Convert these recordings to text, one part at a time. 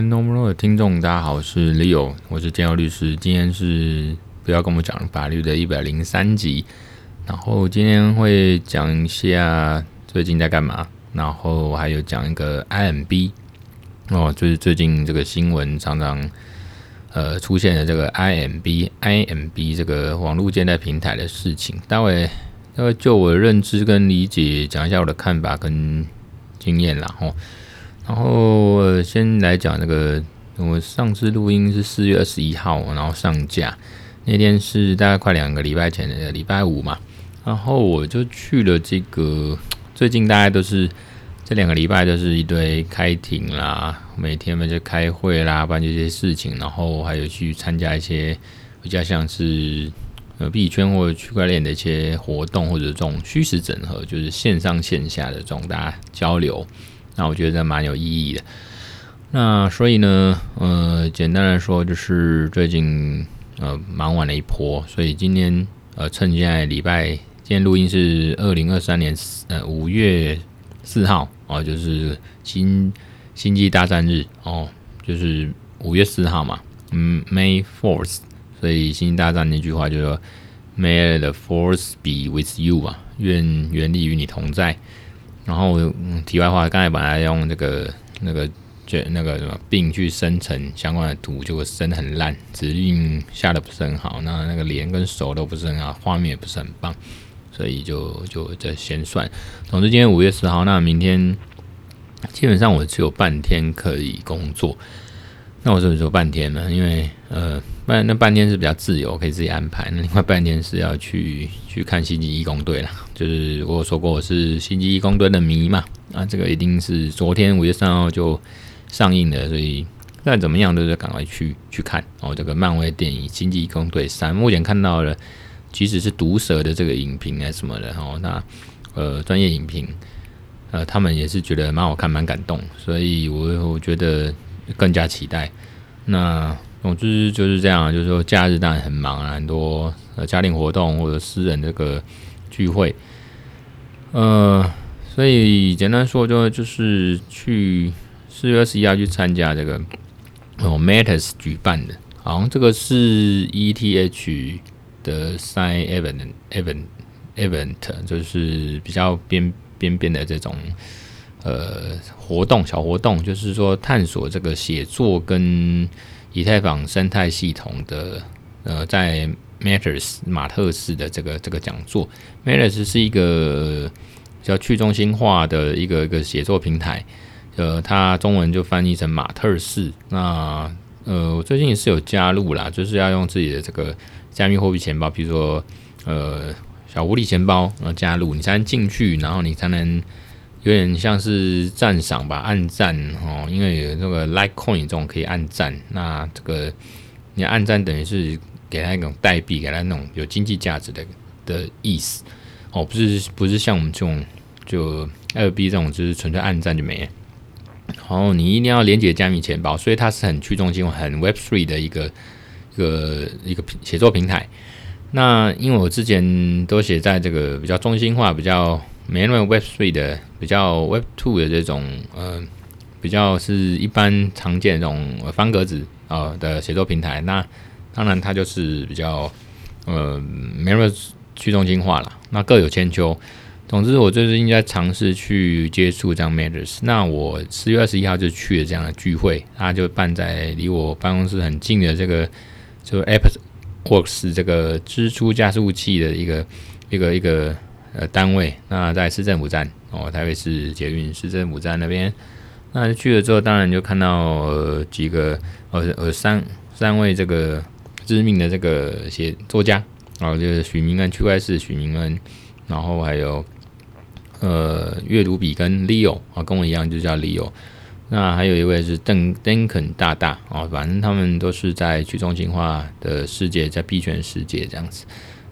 Normal 的听众，大家好，我是 Leo，我是建佑律师。今天是不要跟我讲法律的一百零三集，然后今天会讲一下最近在干嘛，然后还有讲一个 IMB 哦，就是最近这个新闻常常呃出现的这个 IMB IMB 这个网络借贷平台的事情。待会待会就我的认知跟理解，讲一下我的看法跟经验啦，吼。然后先来讲那个，我上次录音是四月二十一号，然后上架那天是大概快两个礼拜前的礼拜五嘛，然后我就去了这个，最近大概都是这两个礼拜都是一堆开庭啦，每天嘛就开会啦，办这些事情，然后还有去参加一些比较像是呃币圈或者区块链的一些活动，或者这种虚实整合，就是线上线下的这种大家交流。那我觉得蛮有意义的。那所以呢，呃，简单来说就是最近呃忙完了一波，所以今天呃趁现在礼拜，今天录音是二零二三年呃五月四号哦，就是星星际大战日哦，就是五月四号嘛，嗯，May Fourth，所以星际大战那句话就说 May the Force be with you 啊，愿原力与你同在。然后，嗯，题外话，刚才本来用那个、那个、就那个什么病去生成相关的图，结果生得很烂，指令下的不是很好，那那个连跟手都不是很好，画面也不是很棒，所以就就这先算。总之，今天五月十号，那明天基本上我只有半天可以工作。那我是不是说半天呢？因为呃，半那半天是比较自由，可以自己安排。那另外半天是要去去看星际义工队了。就是我有说过我是星际义工队的迷嘛，啊，这个一定是昨天五月三号就上映的，所以再怎么样都是赶快去去看。哦，这个漫威电影《星际义工队三》，目前看到了，即使是毒舌的这个影评啊什么的，哦，那呃专业影评，呃他们也是觉得蛮好看，蛮感动，所以我我觉得。更加期待。那总之就是这样，就是说假日当然很忙啊，很多呃家庭活动或者私人这个聚会。呃，所以简单说就就是去四月二十一号去参加这个哦 Matters 举办的，好像这个是 ETH 的 Side Event Event Event，就是比较边边边的这种。呃，活动小活动就是说探索这个写作跟以太坊生态系统的呃，在 Matters 马特斯的这个这个讲座，Matters 是一个比较去中心化的一个一个写作平台，呃，它中文就翻译成马特斯。那呃，我最近是有加入啦，就是要用自己的这个加密货币钱包，比如说呃小狐狸钱包，然后加入你才能进去，然后你才能。有点像是赞赏吧，按赞哦，因为有那个 Litecoin 这种可以按赞，那这个你按赞等于是给他一种代币，给他那种有经济价值的的意思哦，不是不是像我们这种就 LB 这种，就是纯粹按赞就没了。然后你一定要连接加密钱包，所以它是很去中心、很 Web Three 的一个一个一个写作平台。那因为我之前都写在这个比较中心化、比较。没那么 Web Three 的，比较 Web Two 的这种，呃，比较是一般常见这种方格子啊、呃、的写作平台。那当然它就是比较呃没那么去中心化了。那各有千秋。总之，我最近在尝试去接触这样 Matters。那我四月二十一号就去了这样的聚会，它就办在离我办公室很近的这个就 Apple Works 这个支出加速器的一个一个。一个呃，单位那在市政府站哦，台北市捷运市政府站那边。那去了之后，当然就看到呃几个呃呃三三位这个知名的这个写作家，然后就是许明恩区块势许明恩，然后还有呃阅读比跟 Leo 啊，跟我一样就叫 Leo。那还有一位是邓邓肯大大哦，反正他们都是在去中心化的世界，在币圈世界这样子。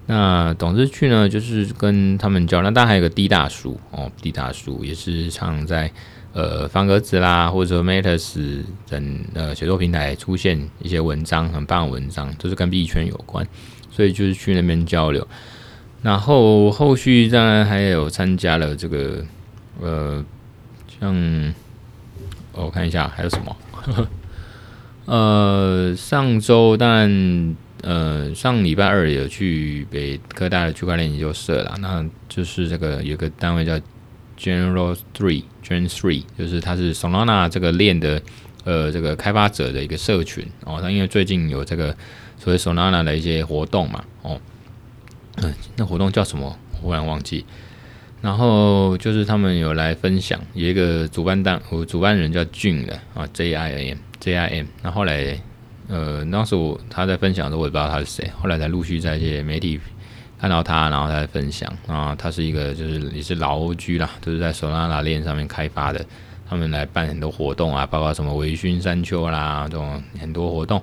那董事去呢，就是跟他们交。那当然还有个 D 大叔哦，D 大叔也是常在呃方格子啦，或者说 Matters 等呃写作平台出现一些文章，很棒的文章，都是跟币圈有关，所以就是去那边交流。然后后续当然还有参加了这个呃，像我看一下还有什么，呃，上周当然，呃，上礼拜二有去北科大的区块链研究社啦，那就是这个有个单位叫 General Three Gen Three，就是它是 Solana 这个链的呃这个开发者的一个社群哦。它因为最近有这个所谓 Solana 的一些活动嘛，哦，嗯，那活动叫什么？忽然忘记。然后就是他们有来分享，有一个主办单，我主办人叫 Jim 的啊，J I M J I M。那后来，呃，当时我他在分享的时候，我也不知道他是谁。后来才陆续在一些媒体看到他，然后他在分享啊，他是一个就是也是老 OG 啦，就是在 Solana 链上面开发的。他们来办很多活动啊，包括什么微醺山丘啦这种很多活动。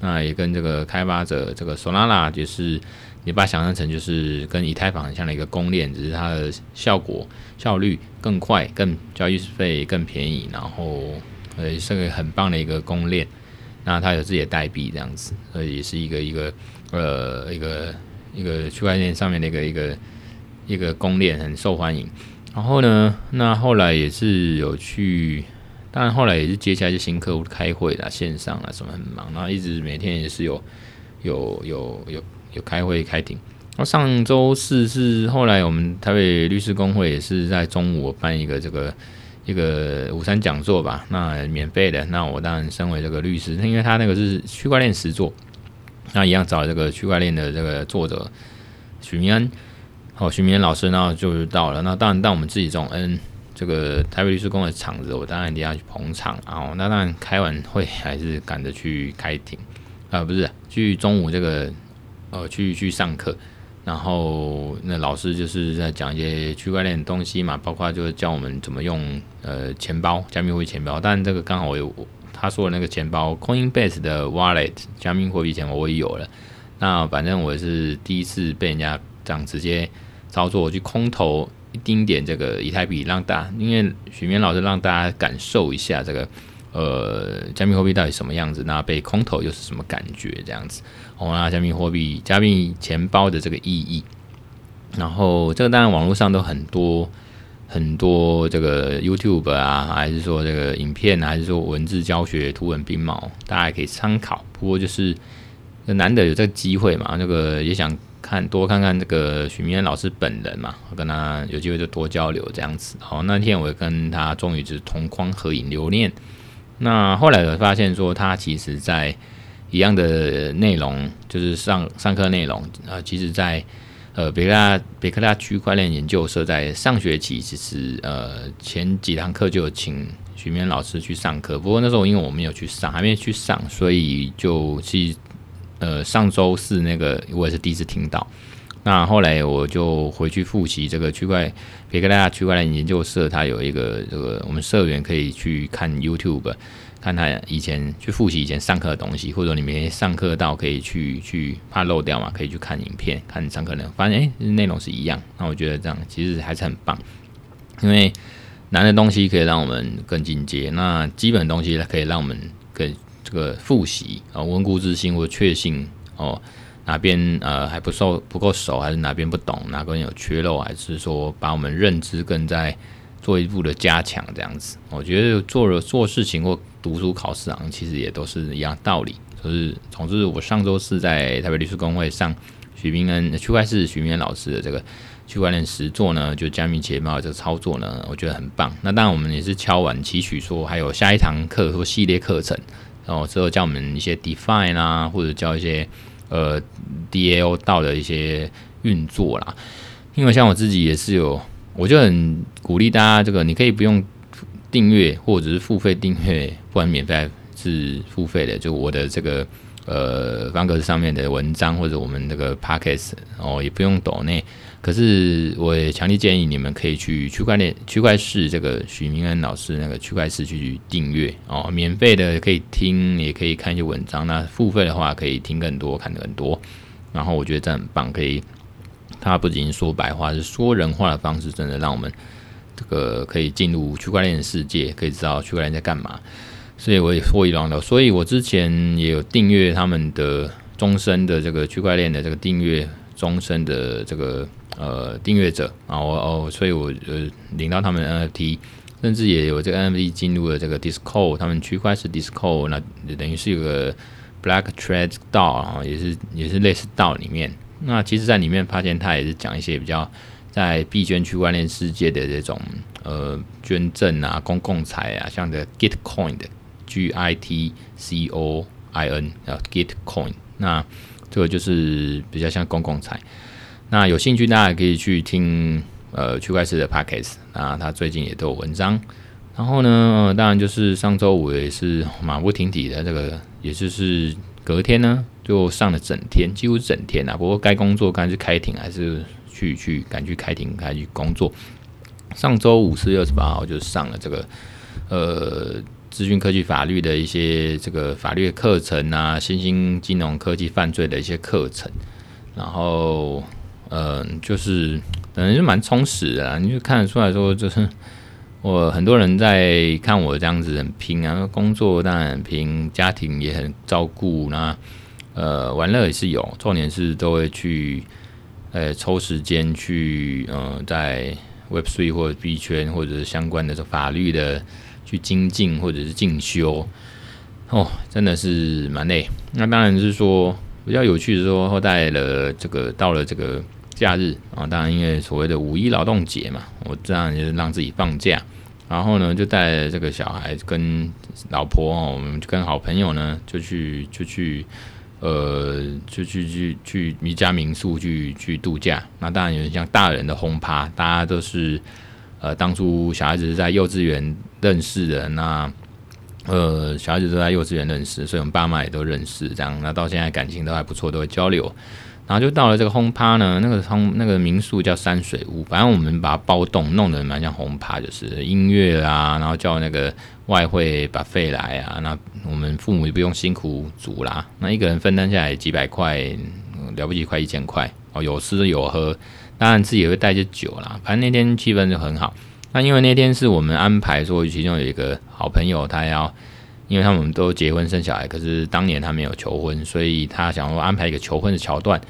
那也跟这个开发者这个 Solana 就是。你把它想象成就是跟以太坊很像的一个公链，只是它的效果效率更快，更交易费更便宜，然后呃是个很棒的一个公链。那它有自己的代币这样子，所以也是一个一个呃一个一个区块链上面的一个一个一个公链很受欢迎。然后呢，那后来也是有去，当然后来也是接下来就新客户开会啦，线上啊什么很忙，然后一直每天也是有有有有。有开会开庭，然后上周四是后来我们台北律师公会也是在中午办一个这个一个午餐讲座吧，那免费的，那我当然身为这个律师，因为他那个是区块链实作，那一样找这个区块链的这个作者许明恩，好，许明恩老师，然后就到了，那当然当我们自己这种嗯这个台北律师公的场子，我当然一定要去捧场，然后那当然开完会还是赶着去开庭啊，不是去中午这个。呃，去去上课，然后那老师就是在讲一些区块链的东西嘛，包括就是教我们怎么用呃钱包，加密货币钱包。但这个刚好我有他说的那个钱包，Coinbase 的 Wallet 加密货币钱包我也有了。那反正我是第一次被人家这样直接操作，我去空投一丁点这个以太币，让大因为许明老师让大家感受一下这个。呃，加密货币到底什么样子？那被空投又是什么感觉？这样子，哦，那加密货币、加密钱包的这个意义，然后这个当然网络上都很多很多这个 YouTube 啊，还是说这个影片，还是说文字教学、图文并茂，大家也可以参考。不过就是难得有这个机会嘛，那个也想看多看看这个许明恩老师本人嘛，我跟他有机会就多交流这样子。好，那天我也跟他终于就是同框合影留念。那后来我发现说，他其实在一样的内容，就是上上课内容啊，其实在呃北科大北科大区块链研究社在上学期，其实呃前几堂课就请徐明老师去上课，不过那时候因为我没有去上，还没去上，所以就去呃上周四那个我也是第一次听到。那后来我就回去复习这个区块北科大区块链研究社，它有一个这个我们社员可以去看 YouTube，看他以前去复习以前上课的东西，或者你没上课到可以去去怕漏掉嘛，可以去看影片看上课内容，发现诶内容是一样。那我觉得这样其实还是很棒，因为难的东西可以让我们更进阶，那基本的东西可以让我们更这个复习啊，温故知新或确信哦。哪边呃还不熟不够熟，还是哪边不懂，哪边有缺漏，还是说把我们认知更在做一步的加强这样子？我觉得做了做事情或读书考试啊，其实也都是一样道理。就是总之，我上周是在台北律师公会上许明恩区块市许明恩老师的这个区块链实作呢，就加密钱包这个操作呢，我觉得很棒。那当然我们也是敲碗期许说还有下一堂课或系列课程，然后之后教我们一些 DeFi 啊，或者教一些。呃，DAO 道的一些运作啦，因为像我自己也是有，我就很鼓励大家，这个你可以不用订阅或者是付费订阅，不管免费是付费的，就我的这个呃方格子上面的文章或者我们这个 Podcast 哦，也不用抖内。可是，我也强烈建议你们可以去区块链区块市这个许明恩老师那个区块市去订阅哦，免费的可以听，也可以看一些文章。那付费的话，可以听更多，看得更多。然后我觉得这很棒，可以，他不仅说白话，是说人话的方式，真的让我们这个可以进入区块链的世界，可以知道区块链在干嘛。所以我也获益良多。所以我之前也有订阅他们的终身的这个区块链的这个订阅，终身的这个。呃，订阅者啊，我哦，所以我呃领到他们的 NFT，甚至也有这个 NFT 进入了这个 Discord，他们区块是 Discord，那等于是有个 Black Thread DAO 啊，也是也是类似道里面。那其实，在里面发现他也是讲一些比较在币圈区块链世界的这种呃捐赠啊、公共财啊，像的 Gitcoin 的 G I T C O I N 啊 Gitcoin，那这个就是比较像公共财。那有兴趣大家可以去听呃区块链的 Podcast，那他最近也都有文章。然后呢，当然就是上周五也是马不停蹄的这个，也就是隔天呢。就上了整天，几乎整天啊。不过该工作该去开庭，还是去去赶去开庭，赶去工作。上周五四月二十八号就上了这个呃资讯科技法律的一些这个法律课程啊，新兴金融科技犯罪的一些课程。然后呃就是等于是蛮充实的啊，你就看得出来说，就是我很多人在看我这样子很拼啊，工作当然很拼，家庭也很照顾那。呃，玩乐也是有，重点是都会去，呃，抽时间去，呃，在 Web3 或者 B 圈或者是相关的这法律的去精进或者是进修，哦，真的是蛮累。那当然是说比较有趣的是说，后带了这个到了这个假日啊，当然因为所谓的五一劳动节嘛，我这样就是让自己放假，然后呢就带这个小孩跟老婆哦，我们跟好朋友呢就去就去。呃，就去去去一家民宿去去度假，那当然有点像大人的轰趴，大家都是呃当初小孩子是在幼稚园认识的，那呃小孩子都在幼稚园认识，所以我们爸妈也都认识，这样，那到现在感情都还不错，都会交流。然后就到了这个轰趴呢，那个轰那个民宿叫山水屋，反正我们把它包栋，弄得蛮像轰趴，就是音乐啊，然后叫那个外汇把费来啊，那我们父母也不用辛苦煮啦，那一个人分担下来几百块，了不起快一千块哦，有吃有喝，当然自己也会带些酒啦，反正那天气氛就很好。那因为那天是我们安排说，其中有一个好朋友他要。因为他们都结婚生小孩，可是当年他没有求婚，所以他想说安排一个求婚的桥段，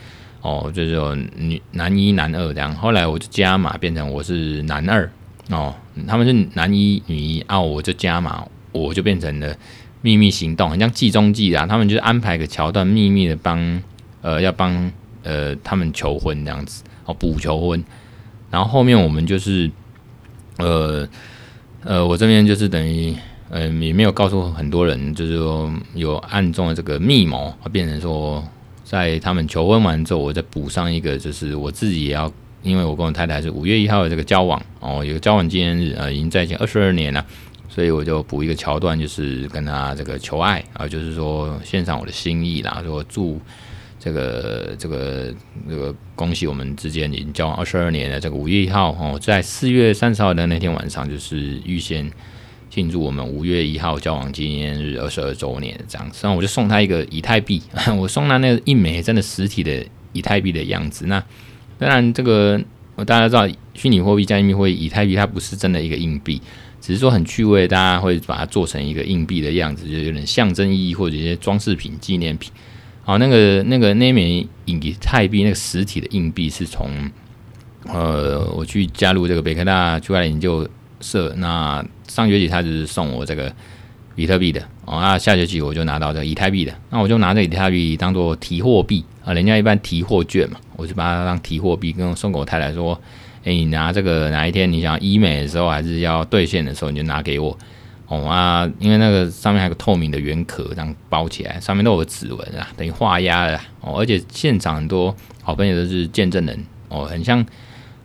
哦，就是说女男一男二这样。后来我就加码变成我是男二哦，他们是男一女一啊，我就加码，我就变成了秘密行动，很像计中计啊。他们就是安排个桥段，秘密的帮呃要帮呃他们求婚这样子哦，补求婚。然后后面我们就是呃呃，我这边就是等于。嗯，也没有告诉很多人，就是说有暗中的这个密谋，变成说在他们求婚完之后，我再补上一个，就是我自己也要，因为我跟我太太是五月一号的这个交往哦，有个交往纪念日啊，已经在一起二十二年了，所以我就补一个桥段，就是跟他这个求爱啊，就是说献上我的心意啦，说祝这个这个这个恭喜我们之间已经交往二十二年的这个五月一号哦，在四月三十号的那天晚上，就是预先。庆祝我们五月一号交往纪念日二十二周年这样子，然后我就送他一个以太币，我送他那个一枚真的实体的以太币的样子。那当然，这个大家知道，虚拟货币加密货币以太币它不是真的一个硬币，只是说很趣味，大家会把它做成一个硬币的样子，就有点象征意义或者一些装饰品、纪念品。好，那个那个那枚以太币那个实体的硬币是从呃我去加入这个北科大区块链研究社那。上学期他只是送我这个比特币的哦，那下学期我就拿到这个以太币的，那我就拿这以太币当做提货币啊，人家一般提货券嘛，我就把它当提货币，跟送给我太太说，哎，你拿这个哪一天你想医美的时候，还是要兑现的时候，你就拿给我哦啊，因为那个上面还有个透明的圆壳，这样包起来，上面都有指纹啊，等于画押了哦，而且现场很多好朋友都是见证人哦，很像。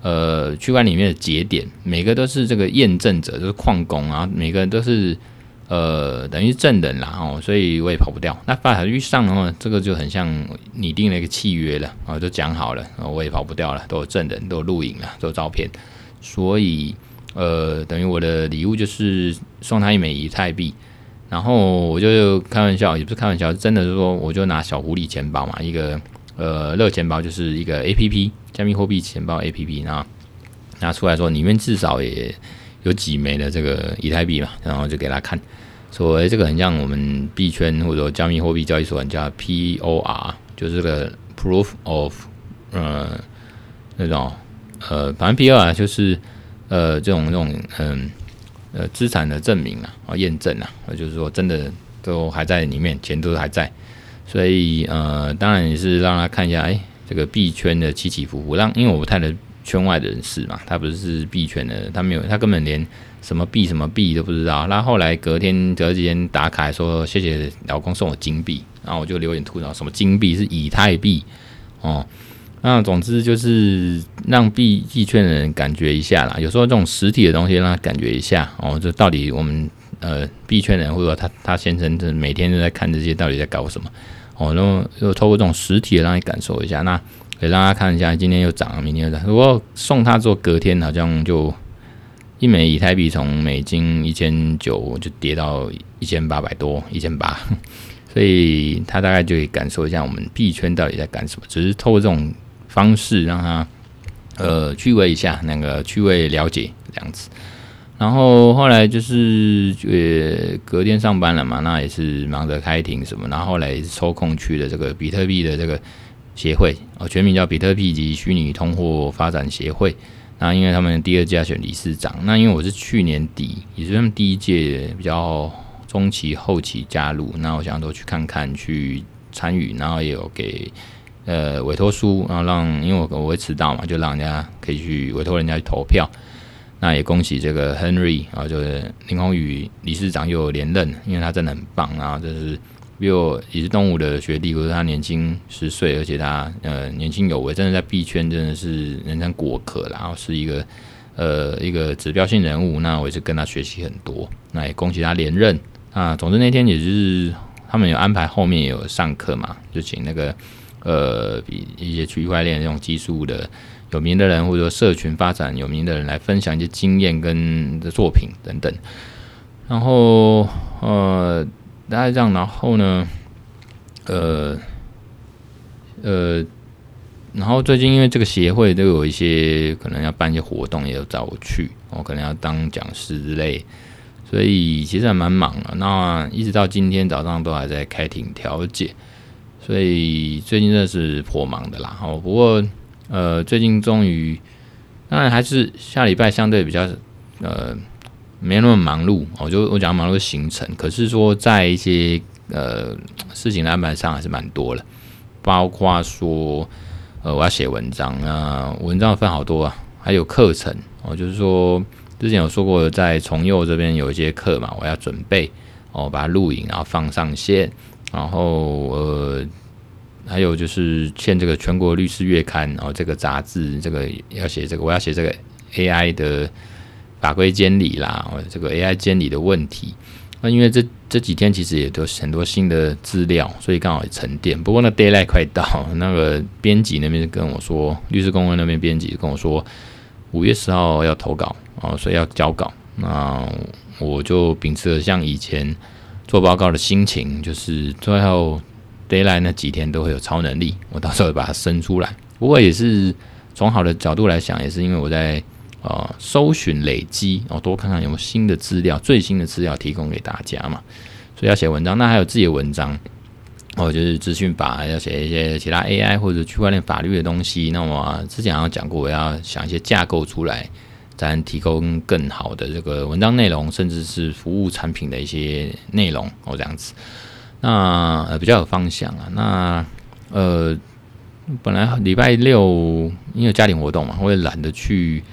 呃，区块里面的节点，每个都是这个验证者，就是矿工啊，每个人都是呃，等于证人啦哦，所以我也跑不掉。那法律上的话，这个就很像拟定了一个契约了啊，就讲好了，我也跑不掉了，都有证人，都有录影了，都有照片，所以呃，等于我的礼物就是送他一枚以太币，然后我就开玩笑，也不是开玩笑，真的是说，我就拿小狐狸钱包嘛，一个呃热钱包，就是一个 APP。加密货币钱包 APP，然后拿出来说，里面至少也有几枚的这个以太币嘛，然后就给他看，说哎，这个很像我们币圈或者加密货币交易所叫 POR，就是个 Proof of，呃，那种呃，反正 POR 就是呃这种这种嗯呃资产的证明啊，啊验证啊，就是说真的都还在里面，钱都还在，所以呃当然也是让他看一下，哎，这个币圈的起起伏伏，让因为我不太能圈外的人士嘛，他不是币圈的，他没有，他根本连什么币什么币都不知道。那后来隔天隔几天打卡说谢谢老公送我金币，然后我就留言吐槽什么金币是以太币哦。那总之就是让币币圈的人感觉一下啦，有时候这种实体的东西让他感觉一下哦，这到底我们呃币圈人或者他他先生这每天都在看这些到底在搞什么哦，然后又透过这种实体让你感受一下那。给大家看一下，今天又涨了，明天又涨。如果送他做隔天，好像就一枚以太币从美金一千九就跌到一千八百多，一千八。所以他大概就可以感受一下我们币圈到底在干什么。只是透过这种方式让他呃趣味一下，那个趣味了解这样子。然后后来就是呃隔天上班了嘛，那也是忙着开庭什么。然后后来也是抽空去了这个比特币的这个。协会哦，全名叫比特币及虚拟通货发展协会。那因为他们第二届选理事长，那因为我是去年底，也是他们第一届比较中期后期加入，那我想都去看看，去参与，然后也有给呃委托书，然后让因为我我会迟到嘛，就让人家可以去委托人家去投票。那也恭喜这个 Henry 啊，就是林宏宇理事长又连任，因为他真的很棒啊，就是。比我也是东吴的学弟，可是他年轻十岁，而且他呃年轻有为，真的在币圈真的是人称过客，然后是一个呃一个指标性人物。那我也是跟他学习很多，那也恭喜他连任啊。总之那天也就是他们有安排后面有上课嘛，就请那个呃比一些区块链这种技术的有名的人，或者说社群发展有名的人来分享一些经验跟的作品等等。然后呃。大概这样，然后呢，呃，呃，然后最近因为这个协会都有一些可能要办一些活动，也有找我去，我可能要当讲师之类，所以其实还蛮忙的。那一直到今天早上都还在开庭调解，所以最近真的是颇忙的啦。哦，不过呃，最近终于，当然还是下礼拜相对比较呃。没那么忙碌，我就我讲忙碌的行程，可是说在一些呃事情的安排上还是蛮多了，包括说呃我要写文章啊，文章分好多啊，还有课程哦，就是说之前有说过在崇右这边有一些课嘛，我要准备哦把它录影然后放上线，然后呃还有就是签这个全国律师月刊然哦这个杂志，这个要写这个我要写这个 AI 的。法规监理啦，这个 AI 监理的问题，那因为这这几天其实也都是很多新的资料，所以刚好也沉淀。不过那 deadline 快到，那个编辑那边跟我说，律师公会那边编辑跟我说，五月十号要投稿哦，所以要交稿。那我就秉持了像以前做报告的心情，就是最后 deadline 那几天都会有超能力，我到时候把它生出来。不过也是从好的角度来想，也是因为我在。呃，搜寻累积，哦，多看看有没有新的资料，最新的资料提供给大家嘛。所以要写文章，那还有自己的文章，哦，就是资讯法，要写一些其他 AI 或者区块链法律的东西。那么之前好像讲过，我要想一些架构出来，才能提供更好的这个文章内容，甚至是服务产品的一些内容哦，这样子。那呃比较有方向啊。那呃，本来礼拜六因为家庭活动嘛，我也懒得去。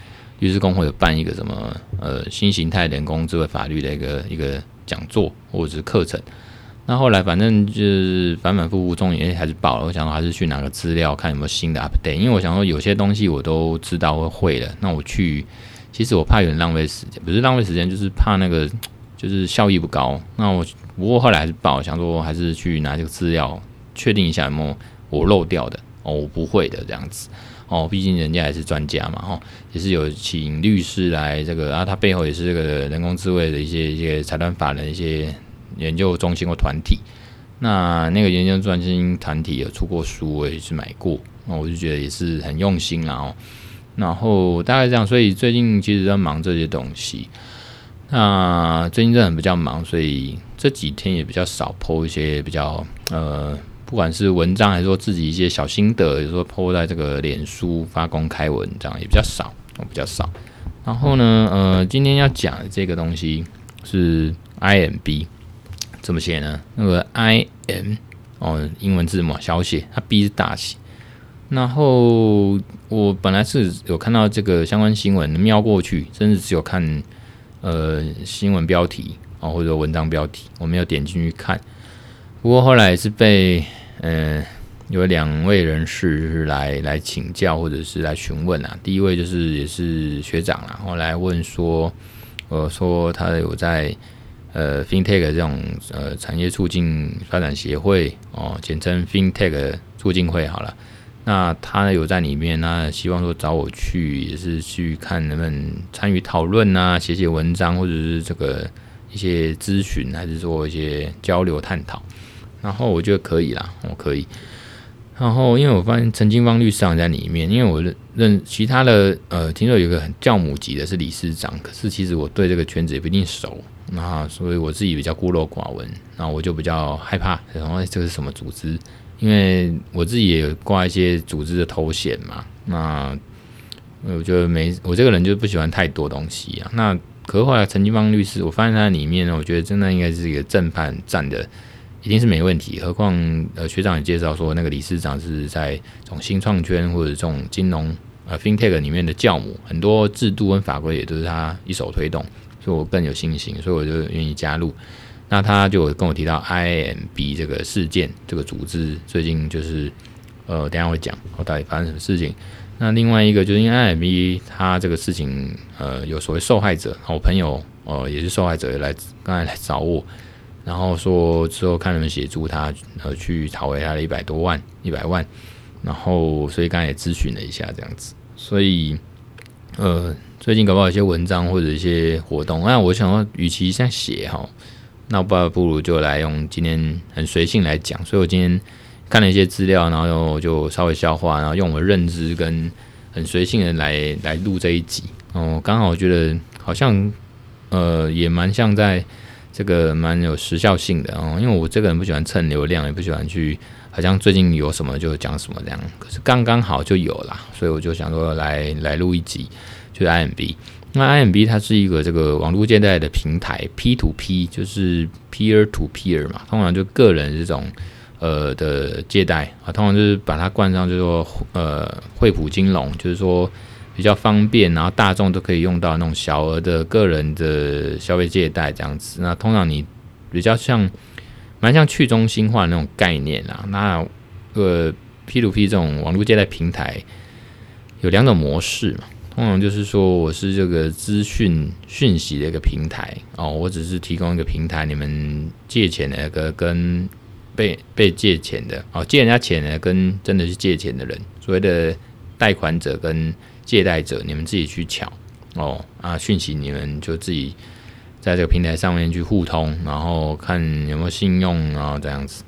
律师工会有办一个什么呃新形态人工智慧法律的一个一个讲座或者是课程，那后来反正就是反反复复，终于还是报了。我想还是去拿个资料看有没有新的 update，因为我想说有些东西我都知道会会了，那我去其实我怕有点浪费时间，不是浪费时间，就是怕那个就是效益不高。那我不过后来还是报，想说还是去拿这个资料确定一下有没有我漏掉的哦，我不会的这样子。哦，毕竟人家也是专家嘛，哦，也是有请律师来这个，然后他背后也是这个人工智慧的一些一些财团法人一些研究中心或团体。那那个研究中心团体有出过书，我也是买过，那我就觉得也是很用心啊哦。然后大概这样，所以最近其实在忙这些东西。那最近真的很比较忙，所以这几天也比较少 po 一些比较呃。不管是文章还是说自己一些小心得，有时候 po 在这个脸书发公开文，这样也比较少，比较少。然后呢，呃，今天要讲的这个东西是 IMB，怎么写呢？那个 I M 哦，英文字母小写，它 B 是大写。然后我本来是有看到这个相关新闻，瞄过去，甚至只有看呃新闻标题啊、哦，或者文章标题，我没有点进去看。不过后来是被呃有两位人士是来来请教，或者是来询问啊。第一位就是也是学长啦，后来问说，呃，说他有在呃 FinTech 这种呃产业促进发展协会哦，简称 FinTech 促进会好了。那他有在里面，那希望说找我去，也是去看能不能参与讨论啊，写写文章，或者是这个一些咨询，还是做一些交流探讨。然后我觉得可以啦，我可以。然后因为我发现陈金芳律师长在里面，因为我认认其他的呃，听说有一个很教母级的是理事长，可是其实我对这个圈子也不一定熟，那所以我自己比较孤陋寡闻，然后我就比较害怕，然后这个是什么组织？因为我自己也有挂一些组织的头衔嘛，那我觉得没我这个人就不喜欢太多东西啊。那可是后来陈金芳律师，我发现他里面呢，我觉得真的应该是一个正派站的，一定是没问题。何况呃学长也介绍说，那个理事长是在这种新创圈或者这种金融呃 FinTech 里面的教母，很多制度跟法规也都是他一手推动，所以我更有信心，所以我就愿意加入。那他就跟我提到 IMB 这个事件，这个组织最近就是，呃，等下会讲我到底发生什么事情。那另外一个就是因为 IMB 他这个事情，呃，有所谓受害者，我朋友呃也是受害者也来刚才来找我，然后说之后看能不能协助他，呃，去讨回他的一百多万一百万，然后所以刚才也咨询了一下这样子，所以呃最近搞不好一些文章或者一些活动，那我想要与其这样写哈。那不不如就来用今天很随性来讲，所以我今天看了一些资料，然后就稍微消化，然后用我的认知跟很随性的来来录这一集。哦，刚好我觉得好像呃也蛮像在这个蛮有时效性的哦，因为我这个人不喜欢蹭流量，也不喜欢去好像最近有什么就讲什么这样，可是刚刚好就有啦，所以我就想说来来录一集，就是 IMB。那 IMB 它是一个这个网络借贷的平台，P to P 就是 peer to peer 嘛，通常就个人这种呃的借贷啊，通常就是把它冠上就是说呃惠普金融，就是说比较方便，然后大众都可以用到那种小额的个人的消费借贷这样子。那通常你比较像蛮像去中心化的那种概念啊。那呃 P to P 这种网络借贷平台有两种模式嘛。通常就是说，我是这个资讯讯息的一个平台哦，我只是提供一个平台，你们借钱的那个跟被被借钱的哦，借人家钱的跟真的是借钱的人，所谓的贷款者跟借贷者，你们自己去抢哦啊，讯息你们就自己在这个平台上面去互通，然后看有没有信用，然后这样子。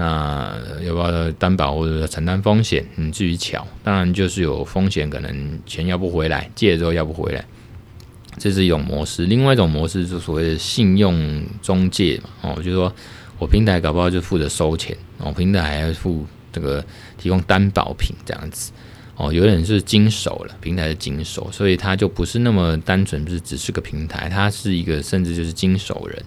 那要不要担保或者说承担风险？你自己抢，当然就是有风险，可能钱要不回来，借了之后要不回来，这是一种模式。另外一种模式就是所谓的信用中介嘛，哦，就是说我平台搞不好就负责收钱，哦，平台还要负这个提供担保品这样子，哦，有点是经手了，平台是经手，所以它就不是那么单纯，不是只是个平台，它是一个甚至就是经手人。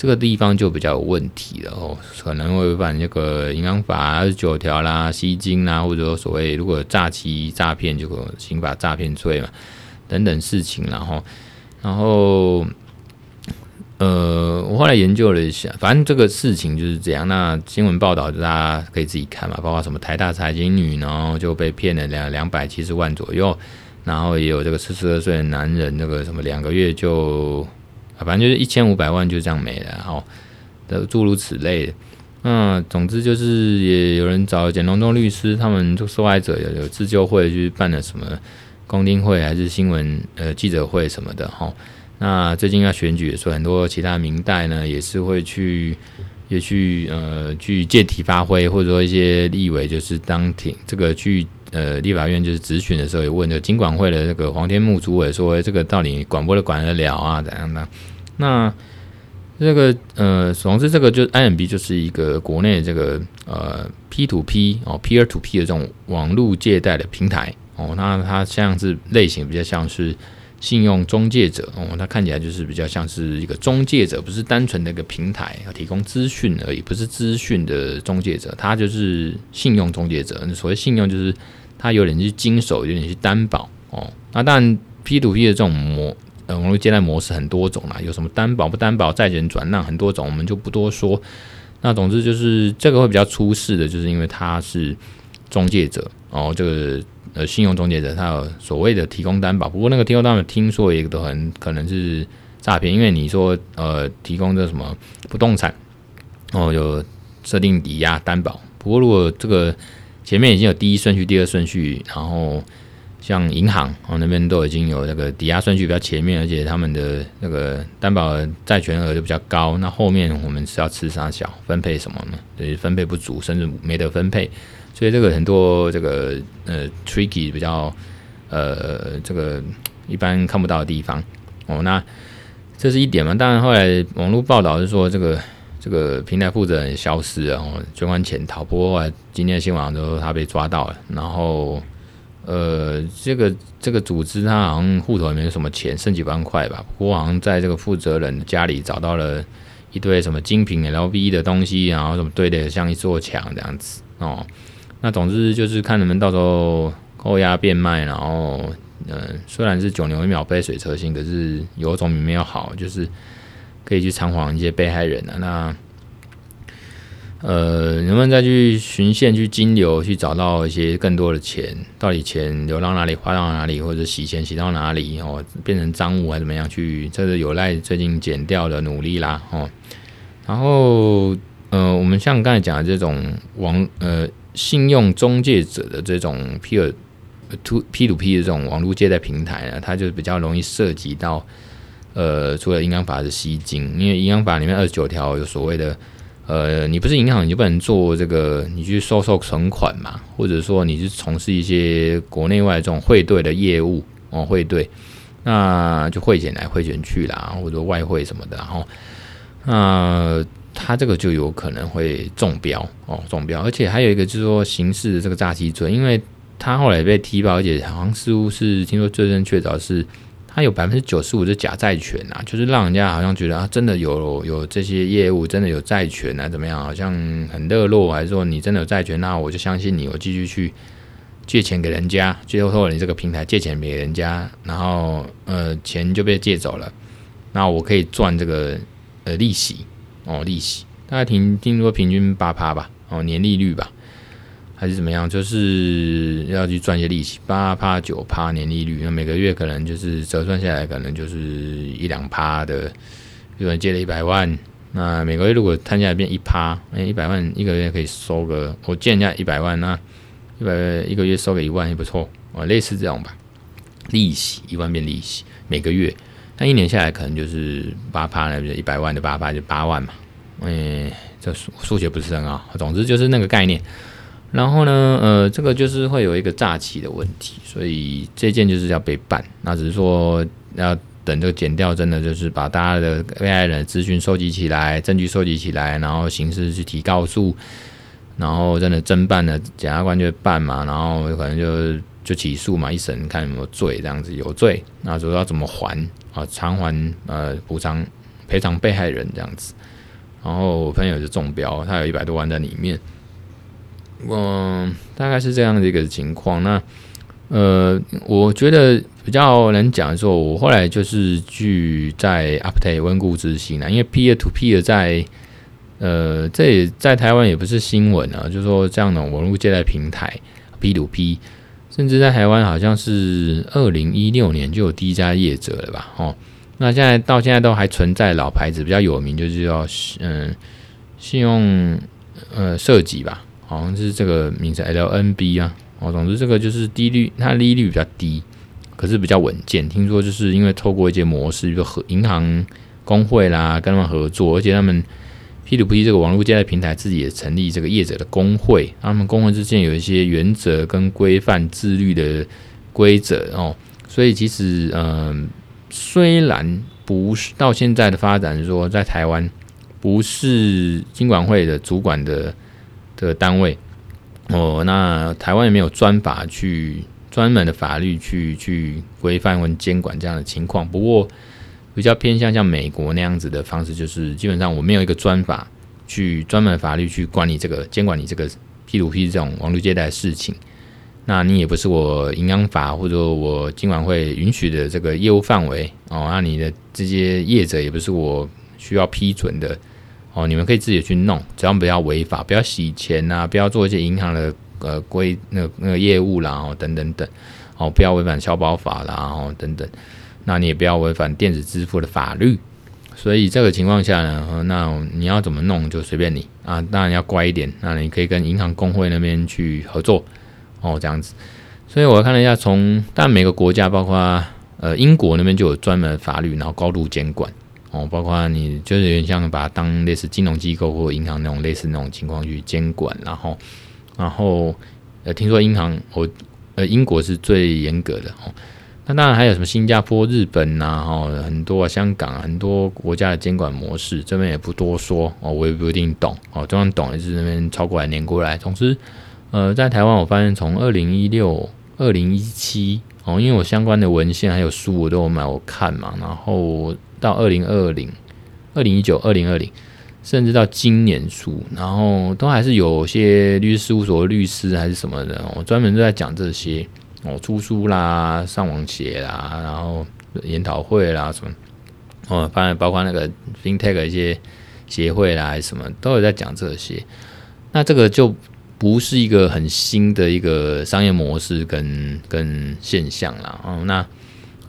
这个地方就比较有问题了哦，可能会违反那个银行法二十九条啦、吸金啦，或者说所谓如果诈欺诈骗，就刑法诈骗罪嘛等等事情，然后，然后，呃，我后来研究了一下，反正这个事情就是这样。那新闻报道大家可以自己看嘛，包括什么台大财经女，然后就被骗了两两百七十万左右，然后也有这个四十二岁的男人，那个什么两个月就。反正就是一千五百万就这样没了，哦的诸如此类的。那总之就是也有人找简龙东律师，他们就受害者有有自救会去办了什么公听会还是新闻呃记者会什么的哈。那最近要选举，所以很多其他民代呢也是会去也去呃去借题发挥，或者说一些立委就是当庭这个去。呃，立法院就是质询的时候，也问这个金管会的那个黄天木主委说：“这个到底管不管得了啊？怎样的？”那这个呃，总之这个就 IMB 就是一个国内这个呃 P to P 哦 Peer to P 的这种网络借贷的平台哦。那它像是类型比较像是信用中介者哦，它看起来就是比较像是一个中介者，不是单纯的一个平台要提供资讯而已，不是资讯的中介者，它就是信用中介者。所谓信用，就是它有点是经手，有点去担保哦。那当然，P to P 的这种模呃网络借贷模式很多种啦，有什么担保不担保、债权转让很多种，我们就不多说。那总之就是这个会比较出事的，就是因为它是中介者哦，这个。呃，信用中介者他有所谓的提供担保，不过那个提供担保听说也都很可能是诈骗，因为你说呃提供这什么不动产哦，有设定抵押担保，不过如果这个前面已经有第一顺序、第二顺序，然后像银行哦那边都已经有那个抵押顺序比较前面，而且他们的那个担保债权额就比较高，那后面我们是要吃啥小分配什么呢？对，分配不足，甚至没得分配。所以这个很多这个呃 tricky 比较呃这个一般看不到的地方哦，那这是一点嘛。当然后来网络报道是说这个这个平台负责人消失了，哦，卷款潜逃。不过今天新闻说他被抓到了，然后呃这个这个组织他好像户头也没有什么钱，剩几万块吧。不过好像在这个负责人家里找到了一堆什么精品 LV 的东西，然后什么堆的像一座墙这样子哦。那总之就是看能不能到时候扣押变卖，然后，嗯、虽然是九牛一毛杯水车薪，可是有总比没有好，就是可以去偿还一些被害人啊。那，呃，能不能再去循线去金流，去找到一些更多的钱？到底钱流到哪里，花到哪里，或者洗钱洗到哪里？哦，变成赃物还是怎么样？去，这是有赖最近减掉的努力啦。哦，然后，呃，我们像刚才讲的这种网，呃。信用中介者的这种 P 二 to P to P 的这种网络借贷平台呢，它就比较容易涉及到，呃，除了银行法的吸金，因为银行法里面二十九条有所谓的，呃，你不是银行你就不能做这个，你去收受存款嘛，或者说你是从事一些国内外这种汇兑的业务哦，汇兑，那就汇钱来汇钱去啦，或者外汇什么的，然后，那。他这个就有可能会中标哦，中标，而且还有一个就是说刑事的这个诈欺罪，因为他后来被踢爆，而且好像似乎是听说最正确的是，他有百分之九十五是假债权啊，就是让人家好像觉得啊，真的有有这些业务，真的有债权啊，怎么样？好像很热络，还是说你真的有债权？那我就相信你，我继续去借钱给人家，最后你这个平台借钱给人家，然后呃钱就被借走了，那我可以赚这个呃利息。哦，利息大概听听说平均八趴吧，哦，年利率吧，还是怎么样？就是要去赚些利息，八趴九趴年利率，那每个月可能就是折算下来，可能就是一两趴的。比如借了一百万，那每个月如果摊下来变一趴，哎，一百万一个月可以收个，我借人家一百万，那一百一个月收个一万也不错，哦，类似这种吧，利息一万变利息，每个月。那一年下来可能就是八趴，那就一百万的八趴就八万嘛。嗯，这数数学不是很好，总之就是那个概念。然后呢，呃，这个就是会有一个诈欺的问题，所以这件就是要被办。那只是说要等这个检调，真的就是把大家的被害人的资讯收集起来，证据收集起来，然后刑事去提告诉，然后真的侦办的，检察官就办嘛，然后可能就就起诉嘛，一审看有没有罪，这样子有罪，那主要怎么还？啊，偿还呃补偿赔偿被害人这样子，然后我朋友就中标，他有一百多万在里面，嗯，大概是这样的一个情况。那呃，我觉得比较能讲的说，我后来就是去在 update 温故知新啊，因为 peer to P 的在呃这也在台湾也不是新闻啊，就是说这样的网络借贷平台 P to P。甚至在台湾，好像是二零一六年就有第一家业者了吧？哦，那现在到现在都还存在老牌子，比较有名就是叫嗯信用呃设计吧，好像是这个名字 LNB 啊。哦，总之这个就是低率，它利率比较低，可是比较稳健。听说就是因为透过一些模式，比如和银行工会啦跟他们合作，而且他们。P2P 这个网络借贷平台自己也成立这个业者的工会，他们工会之间有一些原则跟规范自律的规则哦，所以其实嗯、虽然不是到现在的发展说在台湾不是金管会的主管的的单位哦，那台湾也没有专法去专门的法律去去规范或监管这样的情况。不过比较偏向像美国那样子的方式，就是基本上我没有一个专法去专门法律去管理这个监管你这个 P2P 这种网络借贷事情。那你也不是我银行法或者我金管会允许的这个业务范围哦。那你的这些业者也不是我需要批准的哦。你们可以自己去弄，只要不要违法，不要洗钱呐、啊，不要做一些银行的呃规那个、那个业务啦，哦等等等哦，不要违反消保法啦，哦等等。那你也不要违反电子支付的法律。所以这个情况下呢，那你要怎么弄就随便你啊。当然要乖一点，那你可以跟银行工会那边去合作。哦，这样子，所以我看了一下，从但每个国家，包括呃英国那边就有专门法律，然后高度监管哦，包括你就是有点像把它当类似金融机构或银行那种类似那种情况去监管，然后然后呃听说银行我呃英国是最严格的哦，那当然还有什么新加坡、日本呐、啊，哦很多啊香港很多国家的监管模式，这边也不多说哦，我也不一定懂哦，就算懂也是那边抄过来年过来，总之。呃，在台湾，我发现从二零一六、二零一七哦，因为我相关的文献还有书我都有买，我看嘛。然后到二零二零、二零一九、二零二零，甚至到今年初，然后都还是有些律师事务所律师还是什么的，我专门都在讲这些哦，出书啦、上网写啦，然后研讨会啦什么哦，反正包括那个 FinTech 一些协会啦，还是什么都有在讲这些。那这个就。不是一个很新的一个商业模式跟跟现象啦。哦，那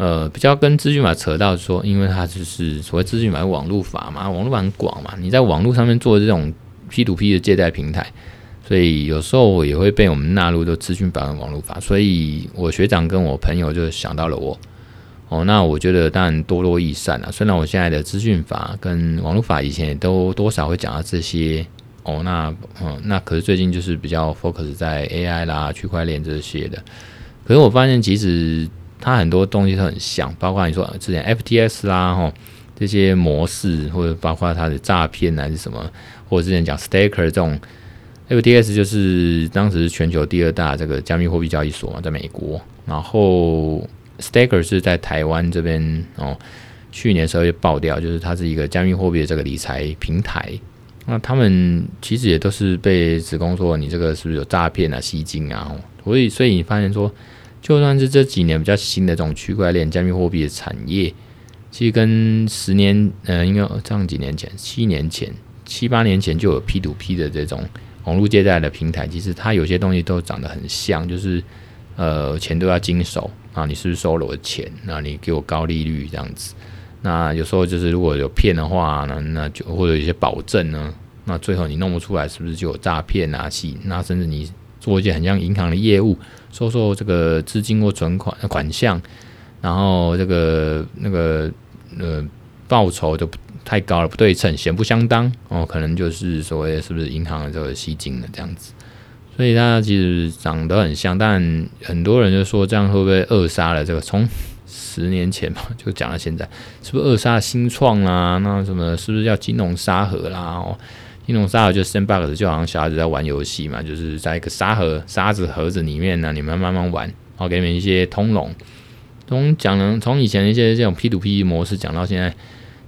呃比较跟资讯法扯到说，因为它就是所谓资讯法网络法嘛，网络法很广嘛，你在网络上面做这种 P to P 的借贷平台，所以有时候也会被我们纳入到资讯法跟网络法，所以我学长跟我朋友就想到了我，哦，那我觉得当然多多益善了，虽然我现在的资讯法跟网络法以前也都多少会讲到这些。哦，那嗯，那可是最近就是比较 focus 在 AI 啦、区块链这些的。可是我发现，其实它很多东西都很像，包括你说之前 FTS 啦，吼这些模式，或者包括它的诈骗还是什么，或者之前讲 Staker 这种 FTS，就是当时全球第二大这个加密货币交易所嘛，在美国。然后 Staker 是在台湾这边哦，去年时候就爆掉，就是它是一个加密货币的这个理财平台。那他们其实也都是被指控说，你这个是不是有诈骗啊、吸金啊？所以，所以你发现说，就算是这几年比较新的这种区块链、加密货币的产业，其实跟十年，呃，应该这样几年前、七年前、七八年前就有 P2P 的这种网络借贷的平台，其实它有些东西都长得很像，就是呃，钱都要经手啊，你是不是收了我的钱？那你给我高利率这样子。那有时候就是如果有骗的话呢，那就或者有些保证呢，那最后你弄不出来，是不是就有诈骗啊？系，那甚至你做一些很像银行的业务，收受这个资金或存款款项，然后这个那个呃报酬就太高了，不对称，显不相当哦，可能就是所谓是不是银行的这个吸金的这样子，所以它其实长得很像，但很多人就说这样会不会扼杀了这个从。十年前嘛，就讲到现在，是不是扼杀新创啦？那什么，是不是叫金融沙盒啦？哦，金融沙盒就 sandbox，就好像小孩子在玩游戏嘛，就是在一个沙盒、沙子盒子里面呢，你们慢慢玩，然后给你们一些通融。从讲了，从以前一些这种 P to P 模式讲到现在，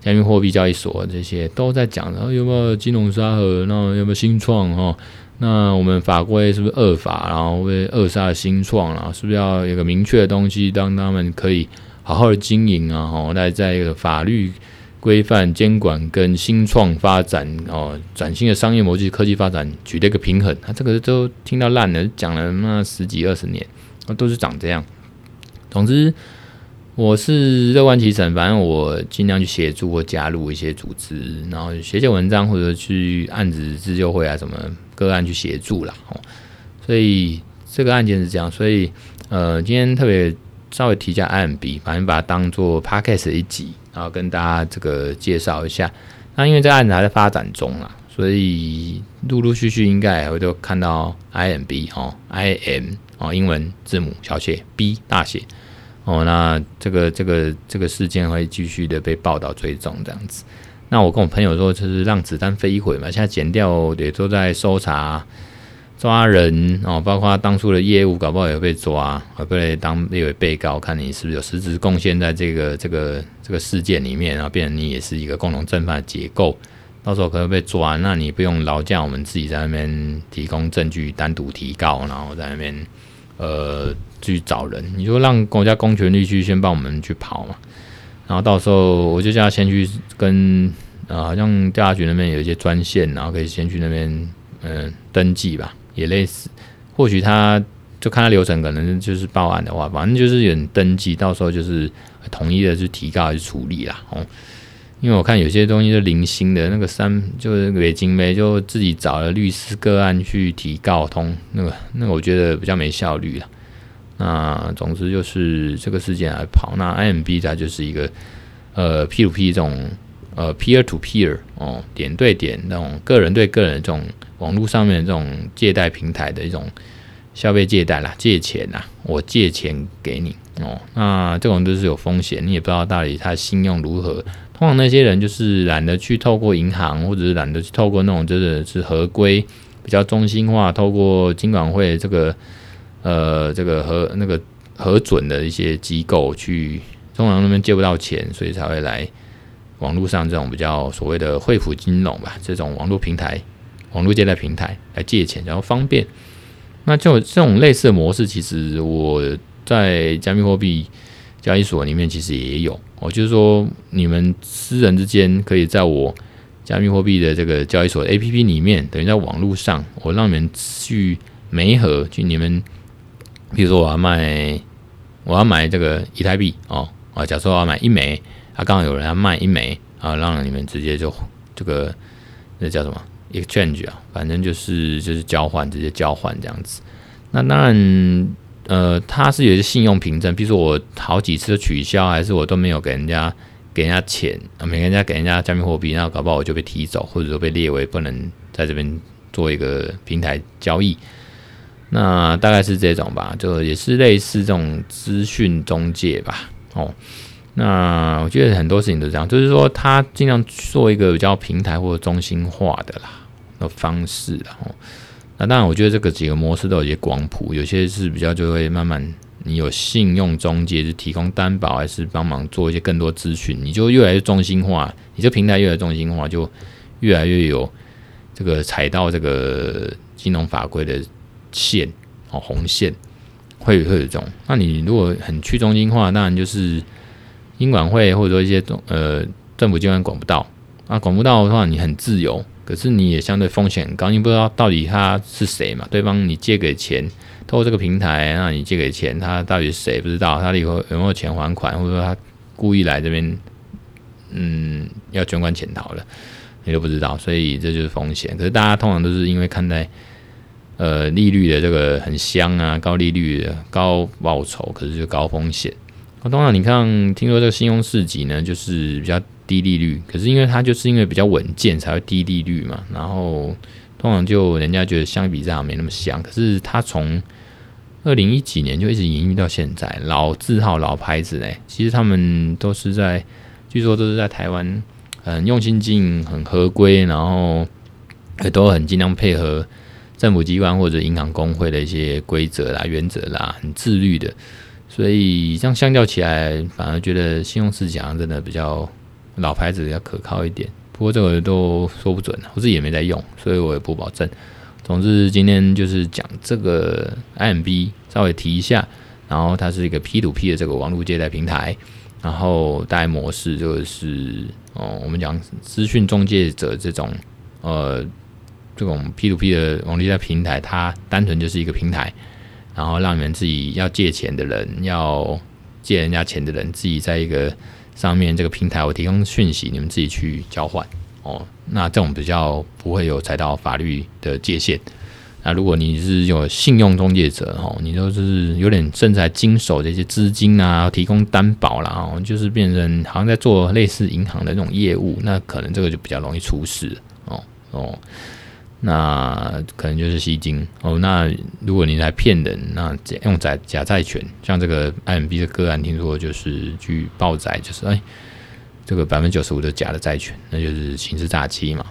加密货币交易所这些都在讲，然后有没有金融沙盒？那有没有新创？哈？那我们法规是不是恶法，然后会扼杀新创了？是不是要有个明确的东西，让他们可以好好的经营啊？哦，在在一个法律规范监管跟新创发展哦，崭新的商业模式、科技发展取得一个平衡。他、这个都听到烂了，讲了那十几二十年，那都是长这样。总之，我是乐观其成，反正我尽量去协助或加入一些组织，然后写写文章或者去案子自救会啊什么。个案去协助啦哦，所以这个案件是这样，所以呃，今天特别稍微提一下 IMB，反正把它当做 Podcast 一集，然后跟大家这个介绍一下。那因为这案子还在发展中啊，所以陆陆续续应该也会都看到 IMB 哦，IM 哦，英文字母小写 B 大写哦，那这个这个这个事件会继续的被报道追踪这样子。那我跟我朋友说，就是让子弹飞一会嘛。现在剪掉也都在搜查，抓人哦，包括当初的业务，搞不好也会被抓，会被当列为被告，看你是不是有实质贡献在这个这个这个事件里面，然后变成你也是一个共同正犯的结构，到时候可能被抓，那你不用劳驾我们自己在那边提供证据，单独提告，然后在那边呃去找人，你就让国家公权力去先帮我们去跑嘛，然后到时候我就叫他先去跟啊，好像调查局那边有一些专线，然后可以先去那边嗯、登记吧。也类似，或许他就看他流程，可能就是报案的话，反正就是有人登记，到时候就是统一的去提告去处理啦。哦，因为我看有些东西是零星的，那个三就是北京呗，就自己找了律师个案去提告通，那个那个我觉得比较没效率了。那总之就是这个事件来跑，那 IMB 它就是一个呃 P to P 这种呃 peer to peer 哦点对点那种个人对个人的这种。网络上面这种借贷平台的一种消费借贷啦，借钱呐，我借钱给你哦，那这种都是有风险，你也不知道到底他信用如何。通常那些人就是懒得去透过银行，或者是懒得去透过那种真的是合规、比较中心化，透过金管会这个呃这个核那个核准的一些机构去，通常那边借不到钱，所以才会来网络上这种比较所谓的惠普金融吧，这种网络平台。网络借贷平台来借钱，然后方便。那就这种类似的模式，其实我在加密货币交易所里面其实也有。我就是说，你们私人之间可以在我加密货币的这个交易所 APP 里面，等于在网络上，我让你们去媒合，去你们，比如说我要卖，我要买这个以太币哦，啊，假设我要买一枚，啊，刚好有人要卖一枚，啊，让你们直接就这个那叫什么？exchange 啊，反正就是就是交换，直接交换这样子。那当然，呃，它是有些信用凭证，比如说我好几次都取消，还是我都没有给人家给人家钱啊，没给人家给人家加密货币，那搞不好我就被踢走，或者说被列为不能在这边做一个平台交易。那大概是这种吧，就也是类似这种资讯中介吧。哦。那我觉得很多事情都这样，就是说他尽量做一个比较平台或者中心化的啦的方式，然后那当然我觉得这个几个模式都有些广谱，有些是比较就会慢慢你有信用中介，是提供担保还是帮忙做一些更多咨询，你就越来越中心化，你这平台越来越中心化，就越来越有这个踩到这个金融法规的线哦红线，会会有这种。那你如果很去中心化，当然就是。金管会或者说一些呃政府机关管不到啊，管不到的话，你很自由，可是你也相对风险很高，你不知道到底他是谁嘛？对方你借给钱，透过这个平台，那你借给钱，他到底是谁？不知道他以后有没有钱还款，或者说他故意来这边，嗯，要卷款潜逃了，你都不知道，所以这就是风险。可是大家通常都是因为看待呃利率的这个很香啊，高利率高报酬，可是就高风险。那通常你看，听说这个信用市集呢，就是比较低利率，可是因为它就是因为比较稳健才会低利率嘛。然后通常就人家觉得相比之下没那么香，可是它从二零一几年就一直营运到现在，老字号老牌子嘞。其实他们都是在，据说都是在台湾很用心经营，很合规，然后也都很尽量配合政府机关或者银行工会的一些规则啦、原则啦，很自律的。所以这样相较起来，反而觉得信用市场真的比较老牌子，要可靠一点。不过这个都说不准，我自己也没在用，所以我也不保证。总之今天就是讲这个 IMB，稍微提一下。然后它是一个 P2P 的这个网络借贷平台，然后大概模式就是哦，我们讲资讯中介者这种呃这种 P2P 的网络借贷平台，它单纯就是一个平台。然后让你们自己要借钱的人，要借人家钱的人，自己在一个上面这个平台，我提供讯息，你们自己去交换哦。那这种比较不会有踩到法律的界限。那如果你是有信用中介者哦，你都是有点甚至还经手这些资金啊，提供担保啦，哦，就是变成好像在做类似银行的那种业务，那可能这个就比较容易出事哦哦。那可能就是吸金哦。那如果你来骗人，那用假假债权，像这个 IMB 的个案，听说就是去报载，就是哎，这个百分之九十五的假的债权，那就是刑事诈欺嘛。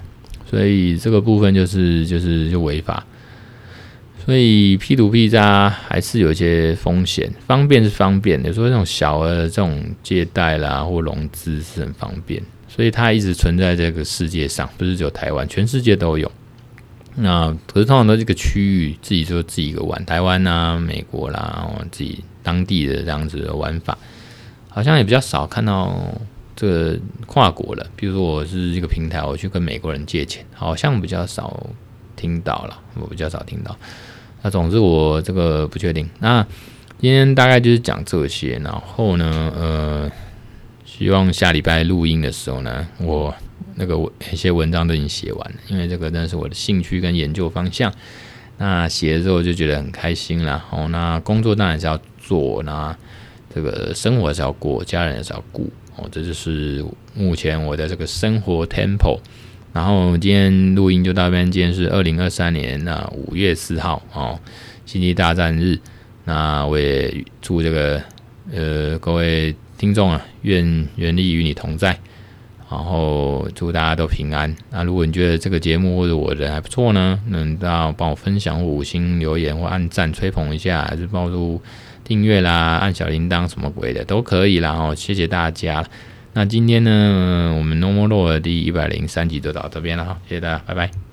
所以这个部分就是就是就违法。所以 P2P 它还是有一些风险，方便是方便的，有时候那种小额的这种借贷啦或融资是很方便，所以它一直存在这个世界上，不是只有台湾，全世界都有。那可是通常都这个区域自己就自己一个玩，台湾啊、美国啦，自己当地的这样子的玩法，好像也比较少看到这个跨国的。比如说我是一个平台，我去跟美国人借钱，好像比较少听到了，我比较少听到。那总之我这个不确定。那今天大概就是讲这些，然后呢，呃，希望下礼拜录音的时候呢，我那个一些文章都已经写完了，因为这个真的是我的兴趣跟研究方向。那写了之后就觉得很开心啦。哦，那工作当然是要做，那这个生活是要过，家人也是要顾。哦，这就是目前我的这个生活 tempo。然后今天录音就到这边，今天是二零二三年那五月四号哦，星际大战日。那我也祝这个呃各位听众啊，愿愿力与你同在。然后祝大家都平安。那如果你觉得这个节目或者我人还不错呢，那你都要帮我分享五星留言或按赞吹捧一下，还是帮助订阅啦、按小铃铛什么鬼的都可以啦。哦谢谢大家。那今天呢，我们 No More 的第一百零三集就到这边了哈，谢谢大家，拜拜。